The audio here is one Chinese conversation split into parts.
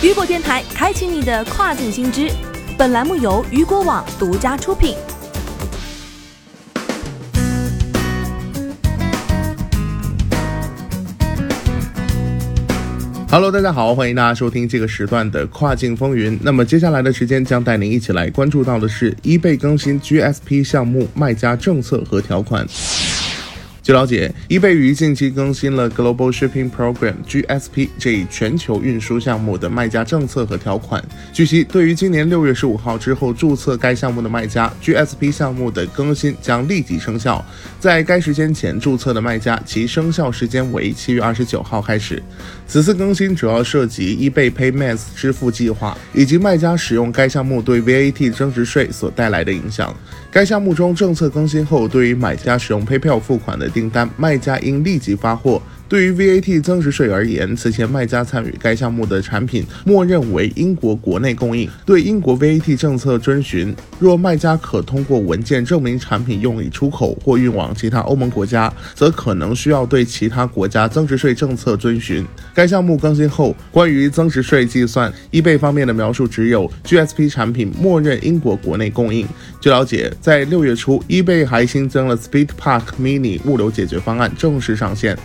雨果电台开启你的跨境新知。本栏目由雨果网独家出品。Hello，大家好，欢迎大家收听这个时段的跨境风云。那么接下来的时间将带您一起来关注到的是 eBay 更新 GSP 项目卖家政策和条款。据了解，eBay 于近期更新了 Global Shipping Program (GSP) 这一全球运输项目的卖家政策和条款。据悉，对于今年六月十五号之后注册该项目的卖家，GSP 项目的更新将立即生效。在该时间前注册的卖家，其生效时间为七月二十九号开始。此次更新主要涉及 eBay Payments 支付计划以及卖家使用该项目对 VAT 增值税所带来的影响。该项目中政策更新后，对于买家使用 PayPal 付款的订单，卖家应立即发货。对于 VAT 增值税而言，此前卖家参与该项目的产品，默认为英国国内供应，对英国 VAT 政策遵循。若卖家可通过文件证明产品用以出口或运往其他欧盟国家，则可能需要对其他国家增值税政策遵循。该项目更新后，关于增值税计算，eBay 方面的描述只有 GSP 产品默认英国国内供应。据了解，在六月初，eBay 还新增了 Speed Park Mini 物流解决方案正式上线。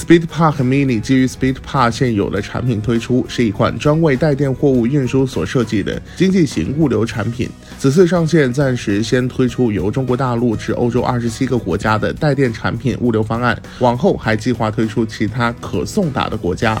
Speed Park Mini 基于 Speed Park 现有的产品推出，是一款专为带电货物运输所设计的经济型物流产品。此次上线暂时先推出由中国大陆至欧洲二十七个国家的带电产品物流方案，往后还计划推出其他可送达的国家。